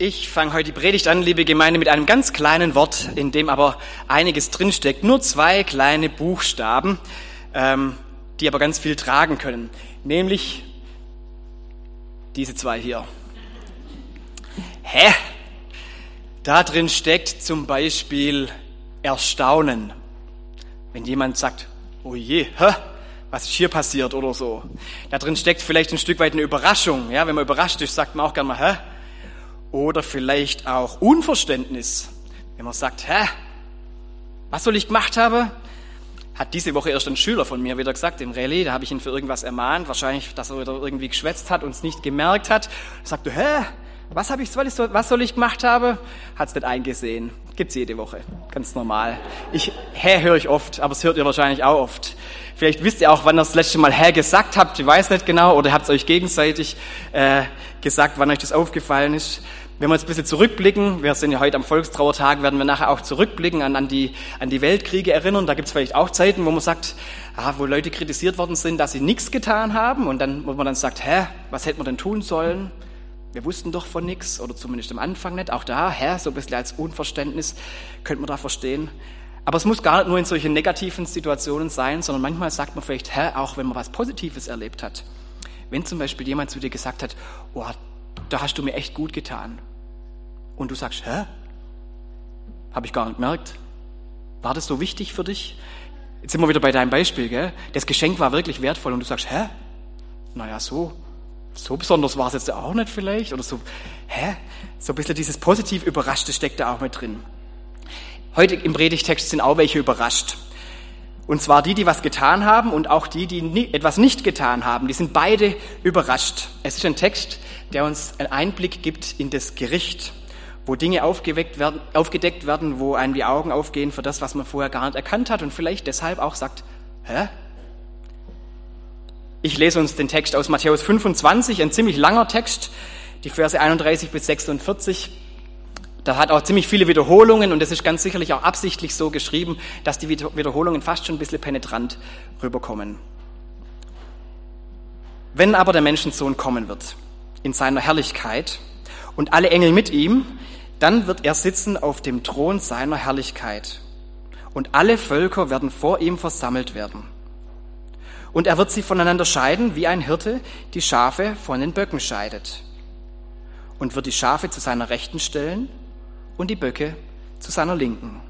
Ich fange heute die Predigt an, liebe Gemeinde, mit einem ganz kleinen Wort, in dem aber einiges drinsteckt. Nur zwei kleine Buchstaben, ähm, die aber ganz viel tragen können. Nämlich diese zwei hier. Hä? Da drin steckt zum Beispiel Erstaunen. Wenn jemand sagt, oh je, hä? was ist hier passiert oder so. Da drin steckt vielleicht ein Stück weit eine Überraschung. Ja, wenn man überrascht ist, sagt man auch gerne mal, hä? Oder vielleicht auch Unverständnis. Wenn man sagt, hä? Was soll ich gemacht haben? Hat diese Woche erst ein Schüler von mir wieder gesagt im Rallye, da habe ich ihn für irgendwas ermahnt, wahrscheinlich, dass er wieder irgendwie geschwätzt hat und es nicht gemerkt hat. Er sagte, hä? Was habe ich, was soll ich gemacht haben? Hat es nicht eingesehen. Gibt's jede Woche. Ganz normal. Ich, hä, höre ich oft, aber es hört ihr wahrscheinlich auch oft. Vielleicht wisst ihr auch, wann ihr das letzte Mal hä gesagt habt. Ich weiß nicht genau. Oder habt es euch gegenseitig äh, gesagt, wann euch das aufgefallen ist. Wenn wir jetzt ein bisschen zurückblicken, wir sind ja heute am Volkstrauertag, werden wir nachher auch zurückblicken an, an, die, an die Weltkriege erinnern. Da gibt es vielleicht auch Zeiten, wo man sagt, ah, wo Leute kritisiert worden sind, dass sie nichts getan haben. Und dann, wo man dann sagt, hä, was hätte man denn tun sollen? Wir wussten doch von nichts, oder zumindest am Anfang nicht. Auch da, hä, so ein bisschen als Unverständnis könnte man da verstehen. Aber es muss gar nicht nur in solchen negativen Situationen sein, sondern manchmal sagt man vielleicht, hä, auch wenn man was Positives erlebt hat. Wenn zum Beispiel jemand zu dir gesagt hat, oh, da hast du mir echt gut getan. Und du sagst, hä? Habe ich gar nicht gemerkt. War das so wichtig für dich? Jetzt sind wir wieder bei deinem Beispiel, gell? Das Geschenk war wirklich wertvoll und du sagst, hä? Naja, so. So besonders war es jetzt auch nicht vielleicht? Oder so, hä? So ein bisschen dieses positiv Überraschte steckt da auch mit drin. Heute im Predigtext sind auch welche überrascht. Und zwar die, die was getan haben und auch die, die etwas nicht getan haben. Die sind beide überrascht. Es ist ein Text, der uns einen Einblick gibt in das Gericht, wo Dinge aufgeweckt werden, aufgedeckt werden, wo einem die Augen aufgehen für das, was man vorher gar nicht erkannt hat und vielleicht deshalb auch sagt, hä? Ich lese uns den Text aus Matthäus 25, ein ziemlich langer Text, die Verse 31 bis 46. Da hat auch ziemlich viele Wiederholungen und es ist ganz sicherlich auch absichtlich so geschrieben, dass die Wiederholungen fast schon ein bisschen penetrant rüberkommen. Wenn aber der Menschensohn kommen wird in seiner Herrlichkeit und alle Engel mit ihm, dann wird er sitzen auf dem Thron seiner Herrlichkeit und alle Völker werden vor ihm versammelt werden. Und er wird sie voneinander scheiden, wie ein Hirte die Schafe von den Böcken scheidet. Und wird die Schafe zu seiner Rechten stellen und die Böcke zu seiner Linken.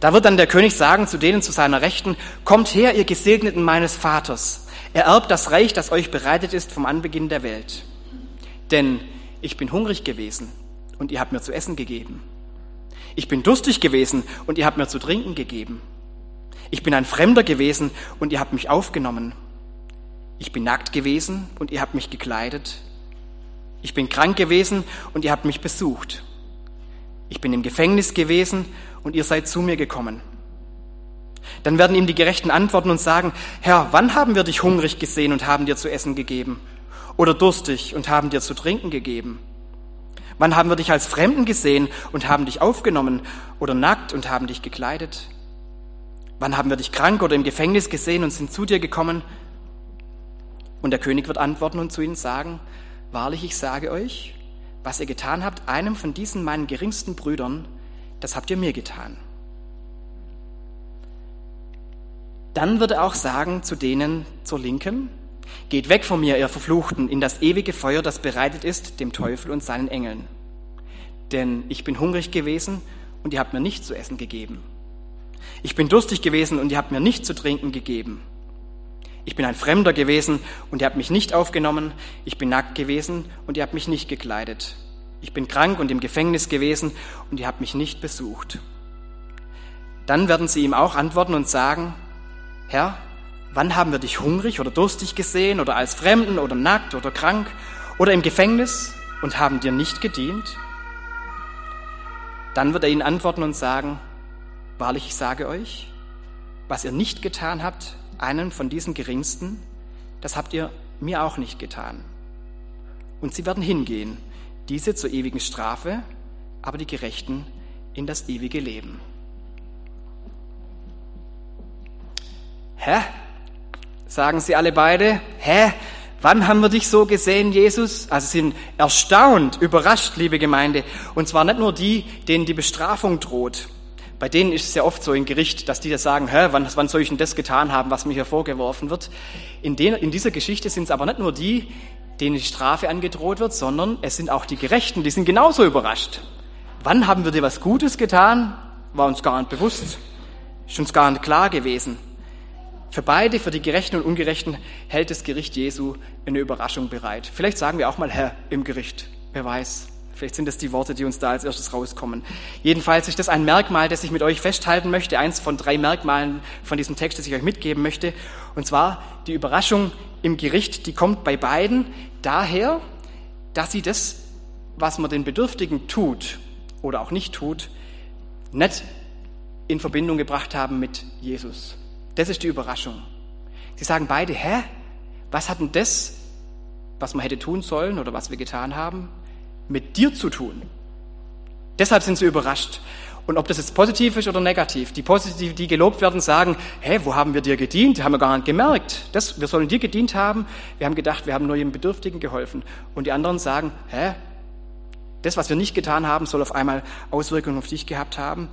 Da wird dann der König sagen zu denen zu seiner Rechten, kommt her, ihr Gesegneten meines Vaters, ererbt das Reich, das euch bereitet ist vom Anbeginn der Welt. Denn ich bin hungrig gewesen und ihr habt mir zu essen gegeben. Ich bin durstig gewesen und ihr habt mir zu trinken gegeben. Ich bin ein Fremder gewesen und ihr habt mich aufgenommen. Ich bin nackt gewesen und ihr habt mich gekleidet. Ich bin krank gewesen und ihr habt mich besucht. Ich bin im Gefängnis gewesen und ihr seid zu mir gekommen. Dann werden ihm die Gerechten antworten und sagen, Herr, wann haben wir dich hungrig gesehen und haben dir zu essen gegeben? Oder durstig und haben dir zu trinken gegeben? Wann haben wir dich als Fremden gesehen und haben dich aufgenommen oder nackt und haben dich gekleidet? Wann haben wir dich krank oder im Gefängnis gesehen und sind zu dir gekommen? Und der König wird antworten und zu ihnen sagen, Wahrlich, ich sage euch, was ihr getan habt, einem von diesen meinen geringsten Brüdern, das habt ihr mir getan. Dann wird er auch sagen zu denen zur Linken, Geht weg von mir, ihr Verfluchten, in das ewige Feuer, das bereitet ist dem Teufel und seinen Engeln. Denn ich bin hungrig gewesen und ihr habt mir nicht zu essen gegeben. Ich bin durstig gewesen und ihr habt mir nicht zu trinken gegeben. Ich bin ein Fremder gewesen und ihr habt mich nicht aufgenommen. Ich bin nackt gewesen und ihr habt mich nicht gekleidet. Ich bin krank und im Gefängnis gewesen und ihr habt mich nicht besucht. Dann werden sie ihm auch antworten und sagen, Herr, wann haben wir dich hungrig oder durstig gesehen oder als Fremden oder nackt oder krank oder im Gefängnis und haben dir nicht gedient? Dann wird er ihnen antworten und sagen, Wahrlich, ich sage euch, was ihr nicht getan habt, einen von diesen Geringsten, das habt ihr mir auch nicht getan. Und sie werden hingehen, diese zur ewigen Strafe, aber die Gerechten in das ewige Leben. Hä? Sagen sie alle beide? Hä? Wann haben wir dich so gesehen, Jesus? Also sind erstaunt, überrascht, liebe Gemeinde. Und zwar nicht nur die, denen die Bestrafung droht. Bei denen ist es ja oft so im Gericht, dass die da sagen, hä, wann, wann soll ich denn das getan haben, was mir hier vorgeworfen wird? In, den, in dieser Geschichte sind es aber nicht nur die, denen die Strafe angedroht wird, sondern es sind auch die Gerechten, die sind genauso überrascht. Wann haben wir dir was Gutes getan? War uns gar nicht bewusst. Ist uns gar nicht klar gewesen. Für beide, für die Gerechten und Ungerechten, hält das Gericht Jesu eine Überraschung bereit. Vielleicht sagen wir auch mal Herr im Gericht. Wer weiß. Vielleicht sind das die Worte, die uns da als erstes rauskommen. Jedenfalls ist das ein Merkmal, das ich mit euch festhalten möchte. Eins von drei Merkmalen von diesem Text, das ich euch mitgeben möchte. Und zwar die Überraschung im Gericht, die kommt bei beiden daher, dass sie das, was man den Bedürftigen tut oder auch nicht tut, nicht in Verbindung gebracht haben mit Jesus. Das ist die Überraschung. Sie sagen beide, hä? Was hat denn das, was man hätte tun sollen oder was wir getan haben, mit dir zu tun? Deshalb sind sie überrascht. Und ob das jetzt positiv ist oder negativ, die positiv, die gelobt werden, sagen, hä, wo haben wir dir gedient? Haben wir gar nicht gemerkt. Das, wir sollen dir gedient haben. Wir haben gedacht, wir haben nur jedem Bedürftigen geholfen. Und die anderen sagen, hä, das, was wir nicht getan haben, soll auf einmal Auswirkungen auf dich gehabt haben.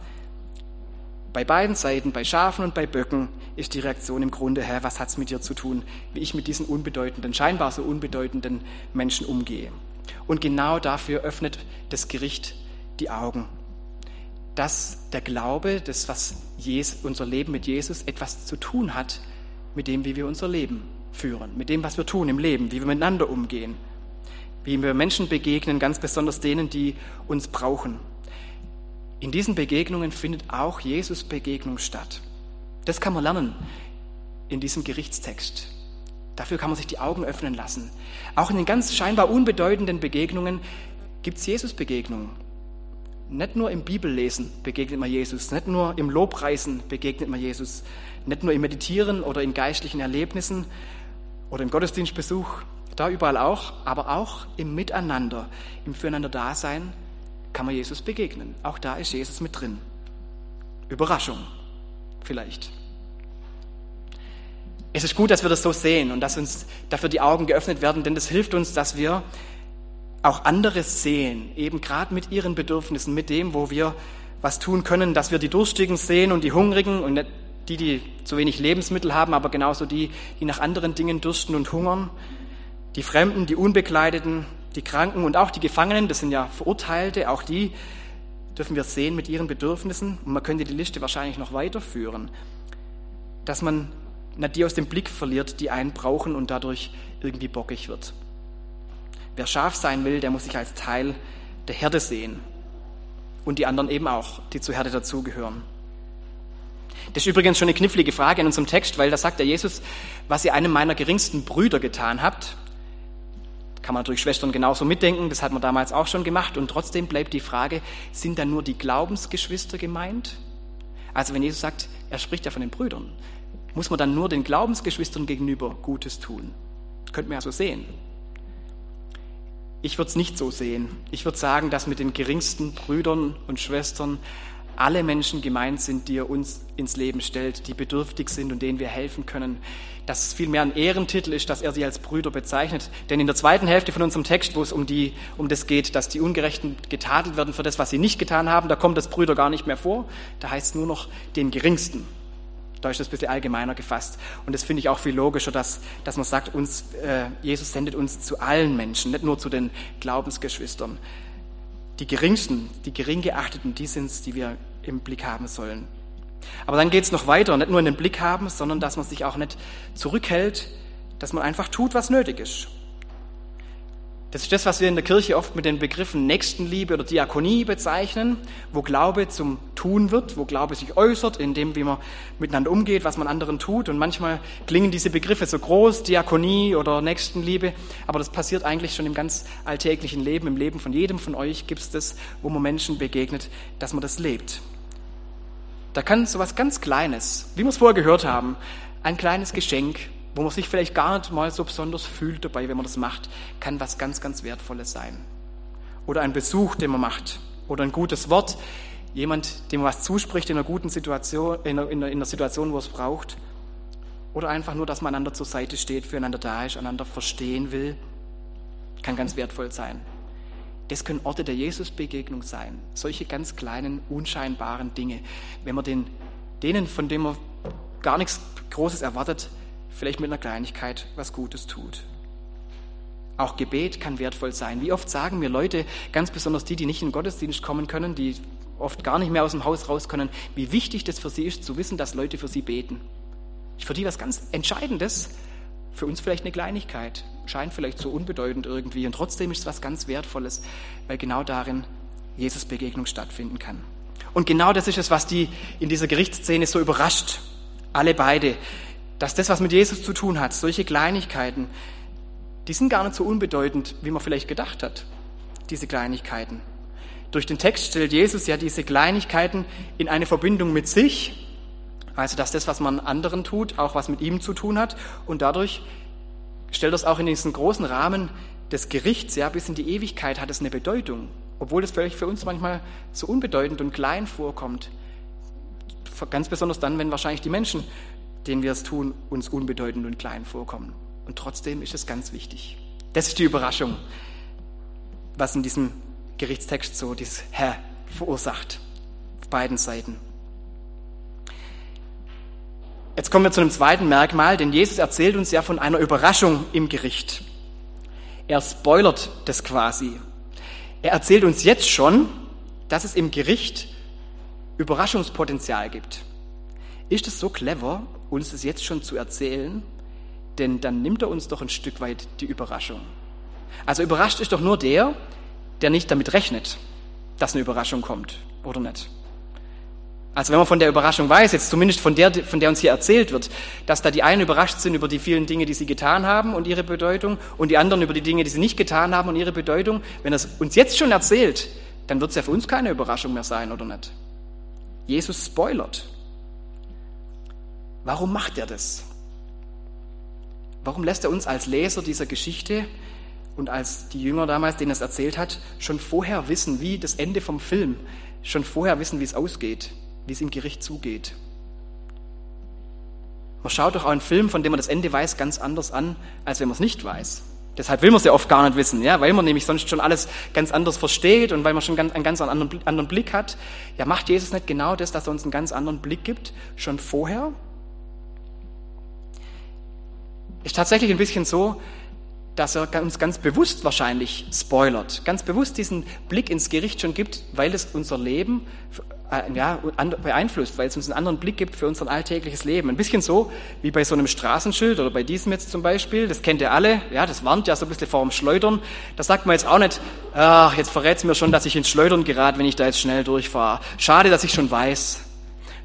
Bei beiden Seiten, bei Schafen und bei Böcken, ist die Reaktion im Grunde, Herr, was hat's mit dir zu tun, wie ich mit diesen unbedeutenden, scheinbar so unbedeutenden Menschen umgehe. Und genau dafür öffnet das Gericht die Augen, dass der Glaube, das, was Jesus, unser Leben mit Jesus etwas zu tun hat mit dem, wie wir unser Leben führen, mit dem, was wir tun im Leben, wie wir miteinander umgehen, wie wir Menschen begegnen, ganz besonders denen, die uns brauchen. In diesen Begegnungen findet auch Jesus Begegnung statt. Das kann man lernen in diesem Gerichtstext. Dafür kann man sich die Augen öffnen lassen. Auch in den ganz scheinbar unbedeutenden Begegnungen gibt es Jesus-Begegnungen. Nicht nur im Bibellesen begegnet man Jesus, nicht nur im Lobpreisen begegnet man Jesus, nicht nur im Meditieren oder in geistlichen Erlebnissen oder im Gottesdienstbesuch, da überall auch, aber auch im Miteinander, im Füreinander-Dasein kann man Jesus begegnen. Auch da ist Jesus mit drin. Überraschung vielleicht. Es ist gut, dass wir das so sehen und dass uns dafür die Augen geöffnet werden, denn das hilft uns, dass wir auch anderes sehen, eben gerade mit ihren Bedürfnissen, mit dem, wo wir was tun können, dass wir die Durstigen sehen und die Hungrigen und die, die zu wenig Lebensmittel haben, aber genauso die, die nach anderen Dingen dursten und hungern, die Fremden, die Unbekleideten, die Kranken und auch die Gefangenen, das sind ja Verurteilte, auch die dürfen wir sehen mit ihren Bedürfnissen. Und man könnte die Liste wahrscheinlich noch weiterführen, dass man nicht die aus dem Blick verliert, die einen brauchen und dadurch irgendwie bockig wird. Wer scharf sein will, der muss sich als Teil der Herde sehen. Und die anderen eben auch, die zur Herde dazugehören. Das ist übrigens schon eine knifflige Frage in unserem Text, weil da sagt der Jesus, was ihr einem meiner geringsten Brüder getan habt, kann man natürlich Schwestern genauso mitdenken, das hat man damals auch schon gemacht. Und trotzdem bleibt die Frage, sind dann nur die Glaubensgeschwister gemeint? Also wenn Jesus sagt, er spricht ja von den Brüdern, muss man dann nur den Glaubensgeschwistern gegenüber Gutes tun? Könnte man ja so sehen. Ich würde es nicht so sehen. Ich würde sagen, dass mit den geringsten Brüdern und Schwestern alle Menschen gemeint sind, die er uns ins Leben stellt, die bedürftig sind und denen wir helfen können. Dass es vielmehr ein Ehrentitel ist, dass er sie als Brüder bezeichnet. Denn in der zweiten Hälfte von unserem Text, wo es um, die, um das geht, dass die Ungerechten getadelt werden für das, was sie nicht getan haben, da kommt das Brüder gar nicht mehr vor. Da heißt es nur noch den Geringsten. Da ist das ein bisschen allgemeiner gefasst. Und das finde ich auch viel logischer, dass, dass man sagt, uns, äh, Jesus sendet uns zu allen Menschen, nicht nur zu den Glaubensgeschwistern. Die geringsten, die gering geachteten, die sind es, die wir im Blick haben sollen. Aber dann geht es noch weiter, nicht nur in den Blick haben, sondern dass man sich auch nicht zurückhält, dass man einfach tut, was nötig ist. Das ist das, was wir in der Kirche oft mit den Begriffen Nächstenliebe oder Diakonie bezeichnen, wo Glaube zum Tun wird, wo Glaube sich äußert, in dem, wie man miteinander umgeht, was man anderen tut. Und manchmal klingen diese Begriffe so groß, Diakonie oder Nächstenliebe, aber das passiert eigentlich schon im ganz alltäglichen Leben, im Leben von jedem von euch gibt es das, wo man Menschen begegnet, dass man das lebt. Da kann so was ganz Kleines, wie wir es vorher gehört haben, ein kleines Geschenk wo man sich vielleicht gar nicht mal so besonders fühlt dabei, wenn man das macht, kann was ganz, ganz Wertvolles sein. Oder ein Besuch, den man macht. Oder ein gutes Wort. Jemand, dem man was zuspricht in einer guten Situation, in einer, in einer Situation, wo es braucht. oder einfach nur, dass man einander zur Seite steht, füreinander da ist, einander verstehen will, kann ganz wertvoll sein. Das können Orte der Jesusbegegnung sein. Solche ganz kleinen, unscheinbaren Dinge. Wenn man den, denen, von denen man gar nichts Großes erwartet, vielleicht mit einer Kleinigkeit was Gutes tut. Auch Gebet kann wertvoll sein. Wie oft sagen mir Leute, ganz besonders die, die nicht in den Gottesdienst kommen können, die oft gar nicht mehr aus dem Haus raus können, wie wichtig das für sie ist, zu wissen, dass Leute für sie beten. Ist für die was ganz Entscheidendes, für uns vielleicht eine Kleinigkeit, scheint vielleicht so unbedeutend irgendwie und trotzdem ist es was ganz Wertvolles, weil genau darin Jesus Begegnung stattfinden kann. Und genau das ist es, was die in dieser Gerichtsszene so überrascht, alle beide, dass das, was mit Jesus zu tun hat, solche Kleinigkeiten, die sind gar nicht so unbedeutend, wie man vielleicht gedacht hat, diese Kleinigkeiten. Durch den Text stellt Jesus ja diese Kleinigkeiten in eine Verbindung mit sich also, dass das, was man anderen tut, auch was mit ihm zu tun hat. Und dadurch stellt das auch in diesen großen Rahmen des Gerichts, ja, bis in die Ewigkeit hat es eine Bedeutung. Obwohl das vielleicht für uns manchmal so unbedeutend und klein vorkommt. Ganz besonders dann, wenn wahrscheinlich die Menschen, denen wir es tun, uns unbedeutend und klein vorkommen. Und trotzdem ist es ganz wichtig. Das ist die Überraschung, was in diesem Gerichtstext so dieses Herr verursacht. Auf beiden Seiten. Jetzt kommen wir zu einem zweiten Merkmal, denn Jesus erzählt uns ja von einer Überraschung im Gericht. Er spoilert das quasi. Er erzählt uns jetzt schon, dass es im Gericht Überraschungspotenzial gibt. Ist es so clever, uns das jetzt schon zu erzählen? Denn dann nimmt er uns doch ein Stück weit die Überraschung. Also überrascht ist doch nur der, der nicht damit rechnet, dass eine Überraschung kommt, oder nicht? Also wenn man von der Überraschung weiß, jetzt zumindest von der, von der uns hier erzählt wird, dass da die einen überrascht sind über die vielen Dinge, die sie getan haben und ihre Bedeutung und die anderen über die Dinge, die sie nicht getan haben und ihre Bedeutung, wenn er es uns jetzt schon erzählt, dann wird es ja für uns keine Überraschung mehr sein, oder nicht? Jesus spoilert. Warum macht er das? Warum lässt er uns als Leser dieser Geschichte und als die Jünger damals, denen er es erzählt hat, schon vorher wissen, wie das Ende vom Film, schon vorher wissen, wie es ausgeht? wie es im Gericht zugeht. Man schaut doch auch einen Film, von dem man das Ende weiß, ganz anders an, als wenn man es nicht weiß. Deshalb will man es ja oft gar nicht wissen, ja, weil man nämlich sonst schon alles ganz anders versteht und weil man schon einen ganz anderen, anderen Blick hat. Ja, macht Jesus nicht genau das, dass er uns einen ganz anderen Blick gibt, schon vorher? Ist tatsächlich ein bisschen so, dass er uns ganz bewusst wahrscheinlich spoilert, ganz bewusst diesen Blick ins Gericht schon gibt, weil es unser Leben äh, ja, beeinflusst, weil es uns einen anderen Blick gibt für unser alltägliches Leben. Ein bisschen so wie bei so einem Straßenschild oder bei diesem jetzt zum Beispiel, das kennt ihr alle, ja, das warnt ja so ein bisschen vor dem Schleudern. Da sagt man jetzt auch nicht, ach, jetzt verrät es mir schon, dass ich ins Schleudern gerate, wenn ich da jetzt schnell durchfahre. Schade, dass ich schon weiß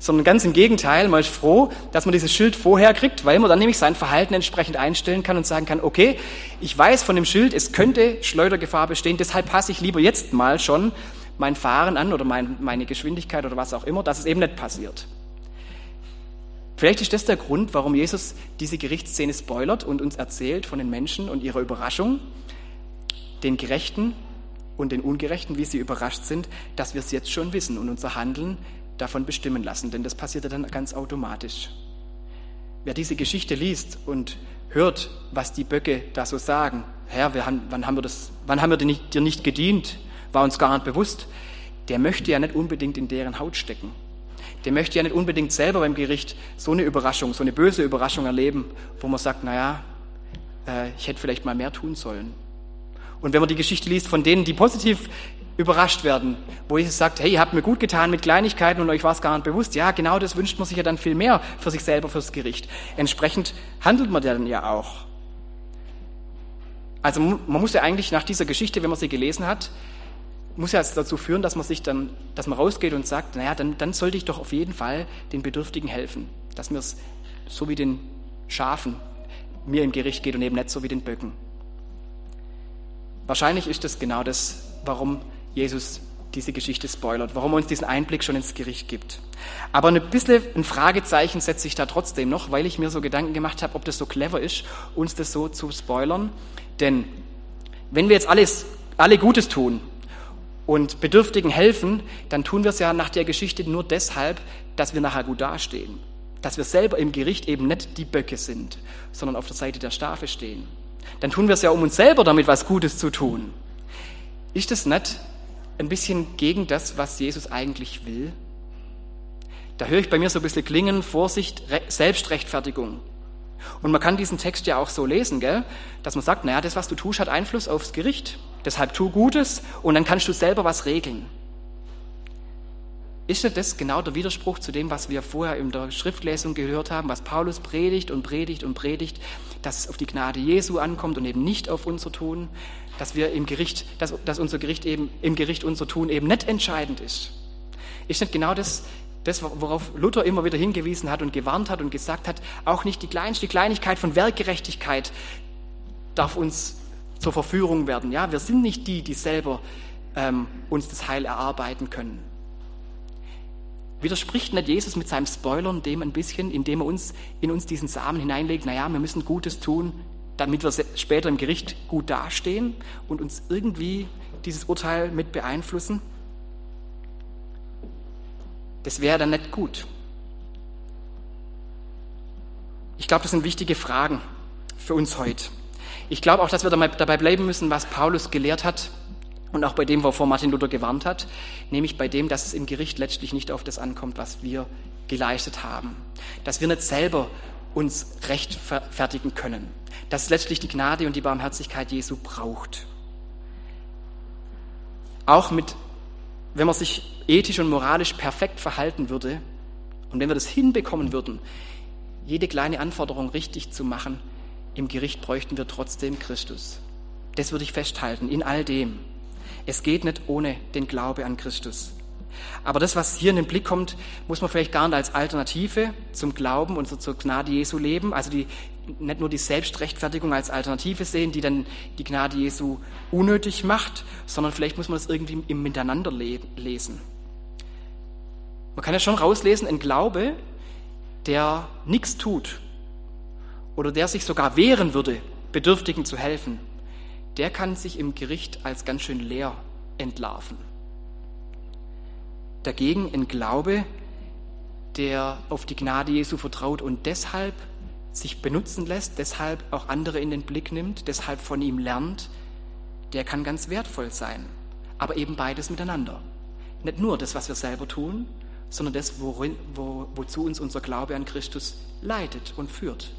sondern ganz im Gegenteil, man ist froh, dass man dieses Schild vorher kriegt, weil man dann nämlich sein Verhalten entsprechend einstellen kann und sagen kann, okay, ich weiß von dem Schild, es könnte Schleudergefahr bestehen, deshalb passe ich lieber jetzt mal schon mein Fahren an oder mein, meine Geschwindigkeit oder was auch immer, dass es eben nicht passiert. Vielleicht ist das der Grund, warum Jesus diese Gerichtsszene spoilert und uns erzählt von den Menschen und ihrer Überraschung, den Gerechten und den Ungerechten, wie sie überrascht sind, dass wir es jetzt schon wissen und unser Handeln davon bestimmen lassen, denn das passiert dann ganz automatisch. Wer diese Geschichte liest und hört, was die Böcke da so sagen, Herr, wann haben wir, das, wann haben wir dir nicht, dir nicht gedient, war uns gar nicht bewusst, der möchte ja nicht unbedingt in deren Haut stecken. Der möchte ja nicht unbedingt selber beim Gericht so eine Überraschung, so eine böse Überraschung erleben, wo man sagt, naja, äh, ich hätte vielleicht mal mehr tun sollen. Und wenn man die Geschichte liest von denen, die positiv überrascht werden, wo Jesus sagt, hey, ihr habt mir gut getan mit Kleinigkeiten und euch war es gar nicht bewusst. Ja, genau das wünscht man sich ja dann viel mehr für sich selber, fürs Gericht. Entsprechend handelt man dann ja auch. Also man muss ja eigentlich nach dieser Geschichte, wenn man sie gelesen hat, muss ja dazu führen, dass man sich dann, dass man rausgeht und sagt, naja, dann, dann sollte ich doch auf jeden Fall den Bedürftigen helfen, dass mir es so wie den Schafen mir im Gericht geht und eben nicht so wie den Böcken. Wahrscheinlich ist das genau das, warum Jesus diese Geschichte spoilert, warum er uns diesen Einblick schon ins Gericht gibt. Aber ein bisschen ein Fragezeichen setze ich da trotzdem noch, weil ich mir so Gedanken gemacht habe, ob das so clever ist, uns das so zu spoilern. Denn wenn wir jetzt alles, alle Gutes tun und Bedürftigen helfen, dann tun wir es ja nach der Geschichte nur deshalb, dass wir nachher gut dastehen. dass wir selber im Gericht eben nicht die Böcke sind, sondern auf der Seite der Strafe stehen. Dann tun wir es ja, um uns selber damit was Gutes zu tun. Ist das nicht ein bisschen gegen das, was Jesus eigentlich will? Da höre ich bei mir so ein bisschen klingen, Vorsicht, Selbstrechtfertigung. Und man kann diesen Text ja auch so lesen, gell? dass man sagt, naja, das, was du tust, hat Einfluss aufs Gericht. Deshalb tu Gutes und dann kannst du selber was regeln. Ist nicht das genau der Widerspruch zu dem, was wir vorher in der Schriftlesung gehört haben, was Paulus predigt und predigt und predigt, dass es auf die Gnade Jesu ankommt und eben nicht auf unser Tun, dass wir im Gericht, dass, dass unser Gericht eben im Gericht unser Tun eben nicht entscheidend ist? Ist nicht genau das, das, worauf Luther immer wieder hingewiesen hat und gewarnt hat und gesagt hat, auch nicht die kleinste Kleinigkeit von Werkgerechtigkeit darf uns zur Verführung werden. Ja, wir sind nicht die, die selber ähm, uns das Heil erarbeiten können. Widerspricht nicht Jesus mit seinem Spoilern dem ein bisschen, indem er uns in uns diesen Samen hineinlegt, naja, wir müssen Gutes tun, damit wir später im Gericht gut dastehen und uns irgendwie dieses Urteil mit beeinflussen? Das wäre dann nicht gut. Ich glaube, das sind wichtige Fragen für uns heute. Ich glaube auch, dass wir dabei bleiben müssen, was Paulus gelehrt hat und auch bei dem, wovor Martin Luther gewarnt hat, nämlich bei dem, dass es im Gericht letztlich nicht auf das ankommt, was wir geleistet haben. Dass wir nicht selber uns rechtfertigen können. Dass es letztlich die Gnade und die Barmherzigkeit Jesu braucht. Auch mit, wenn man sich ethisch und moralisch perfekt verhalten würde und wenn wir das hinbekommen würden, jede kleine Anforderung richtig zu machen, im Gericht bräuchten wir trotzdem Christus. Das würde ich festhalten, in all dem. Es geht nicht ohne den Glaube an Christus. Aber das, was hier in den Blick kommt, muss man vielleicht gar nicht als Alternative zum Glauben und zur Gnade Jesu leben. Also die, nicht nur die Selbstrechtfertigung als Alternative sehen, die dann die Gnade Jesu unnötig macht, sondern vielleicht muss man das irgendwie im Miteinander lesen. Man kann ja schon rauslesen, ein Glaube, der nichts tut oder der sich sogar wehren würde, Bedürftigen zu helfen, der kann sich im Gericht als ganz schön leer entlarven. Dagegen ein Glaube, der auf die Gnade Jesu vertraut und deshalb sich benutzen lässt, deshalb auch andere in den Blick nimmt, deshalb von ihm lernt, der kann ganz wertvoll sein. Aber eben beides miteinander. Nicht nur das, was wir selber tun, sondern das, worin, wo, wozu uns unser Glaube an Christus leitet und führt.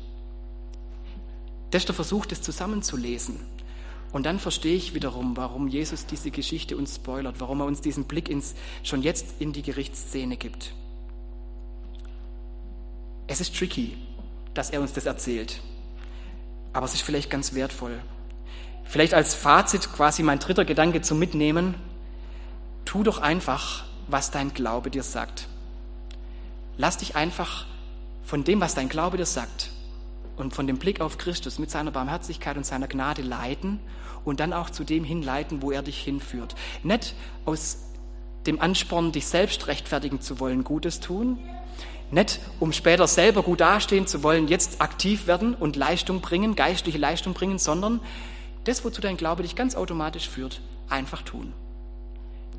Das ist der Versuch, das zusammenzulesen. Und dann verstehe ich wiederum, warum Jesus diese Geschichte uns spoilert, warum er uns diesen Blick ins, schon jetzt in die Gerichtsszene gibt. Es ist tricky, dass er uns das erzählt, aber es ist vielleicht ganz wertvoll. Vielleicht als Fazit quasi mein dritter Gedanke zum Mitnehmen, tu doch einfach, was dein Glaube dir sagt. Lass dich einfach von dem, was dein Glaube dir sagt, und von dem Blick auf Christus mit seiner Barmherzigkeit und seiner Gnade leiten und dann auch zu dem hinleiten, wo er dich hinführt. Nicht aus dem Ansporn, dich selbst rechtfertigen zu wollen, Gutes tun, nicht um später selber gut dastehen zu wollen, jetzt aktiv werden und Leistung bringen, geistliche Leistung bringen, sondern das, wozu dein Glaube dich ganz automatisch führt, einfach tun.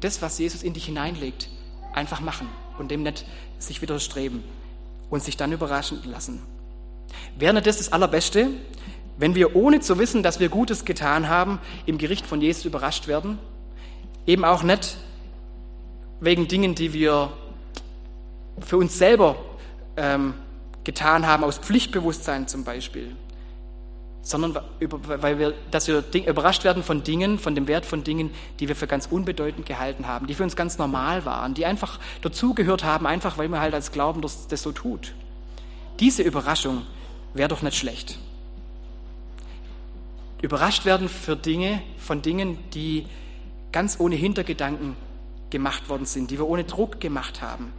Das, was Jesus in dich hineinlegt, einfach machen und dem nicht sich widerstreben und sich dann überraschen lassen. Wäre nicht das das Allerbeste, wenn wir ohne zu wissen, dass wir Gutes getan haben, im Gericht von Jesus überrascht werden? Eben auch nicht wegen Dingen, die wir für uns selber ähm, getan haben, aus Pflichtbewusstsein zum Beispiel, sondern weil wir, dass wir überrascht werden von Dingen, von dem Wert von Dingen, die wir für ganz unbedeutend gehalten haben, die für uns ganz normal waren, die einfach dazugehört haben, einfach weil man halt als Glauben das, das so tut. Diese Überraschung wäre doch nicht schlecht. Überrascht werden für Dinge, von Dingen, die ganz ohne Hintergedanken gemacht worden sind, die wir ohne Druck gemacht haben.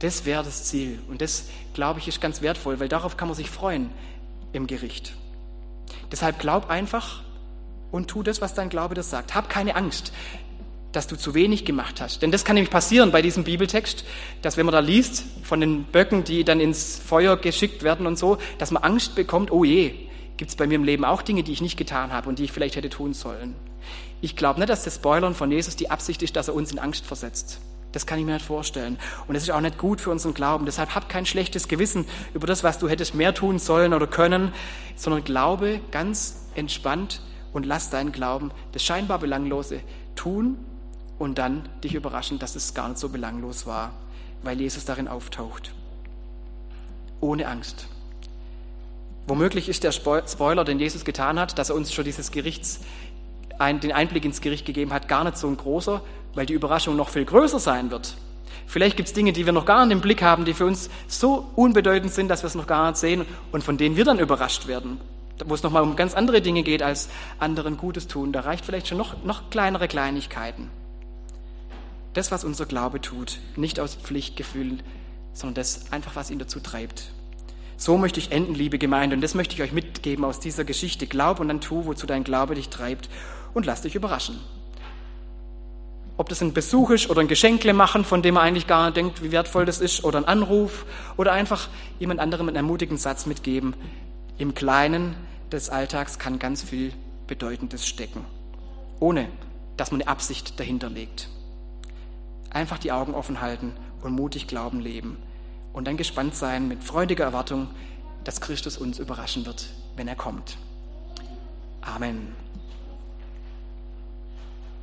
Das wäre das Ziel. Und das, glaube ich, ist ganz wertvoll, weil darauf kann man sich freuen im Gericht. Deshalb glaub einfach und tu das, was dein Glaube dir sagt. Hab keine Angst dass du zu wenig gemacht hast. Denn das kann nämlich passieren bei diesem Bibeltext, dass wenn man da liest von den Böcken, die dann ins Feuer geschickt werden und so, dass man Angst bekommt, oh je, gibt es bei mir im Leben auch Dinge, die ich nicht getan habe und die ich vielleicht hätte tun sollen. Ich glaube nicht, dass das Spoilern von Jesus die Absicht ist, dass er uns in Angst versetzt. Das kann ich mir nicht vorstellen. Und das ist auch nicht gut für unseren Glauben. Deshalb hab kein schlechtes Gewissen über das, was du hättest mehr tun sollen oder können, sondern glaube ganz entspannt und lass deinen Glauben, das scheinbar Belanglose, tun und dann dich überraschen, dass es gar nicht so belanglos war, weil Jesus darin auftaucht. Ohne Angst. Womöglich ist der Spoiler, den Jesus getan hat, dass er uns schon dieses Gerichts, den Einblick ins Gericht gegeben hat, gar nicht so ein großer, weil die Überraschung noch viel größer sein wird. Vielleicht gibt es Dinge, die wir noch gar nicht im Blick haben, die für uns so unbedeutend sind, dass wir es noch gar nicht sehen und von denen wir dann überrascht werden. Wo es nochmal um ganz andere Dinge geht, als anderen Gutes tun. Da reicht vielleicht schon noch, noch kleinere Kleinigkeiten. Das, was unser Glaube tut, nicht aus Pflichtgefühl, sondern das einfach, was ihn dazu treibt. So möchte ich enden, liebe Gemeinde, und das möchte ich euch mitgeben aus dieser Geschichte. Glaub und dann tu, wozu dein Glaube dich treibt und lass dich überraschen. Ob das ein Besuch ist oder ein Geschenkle machen, von dem man eigentlich gar nicht denkt, wie wertvoll das ist, oder ein Anruf oder einfach jemand anderem einen ermutigen Satz mitgeben. Im Kleinen des Alltags kann ganz viel Bedeutendes stecken, ohne dass man eine Absicht dahinter legt. Einfach die Augen offen halten und mutig Glauben leben und dann gespannt sein mit freudiger Erwartung, dass Christus uns überraschen wird, wenn er kommt. Amen.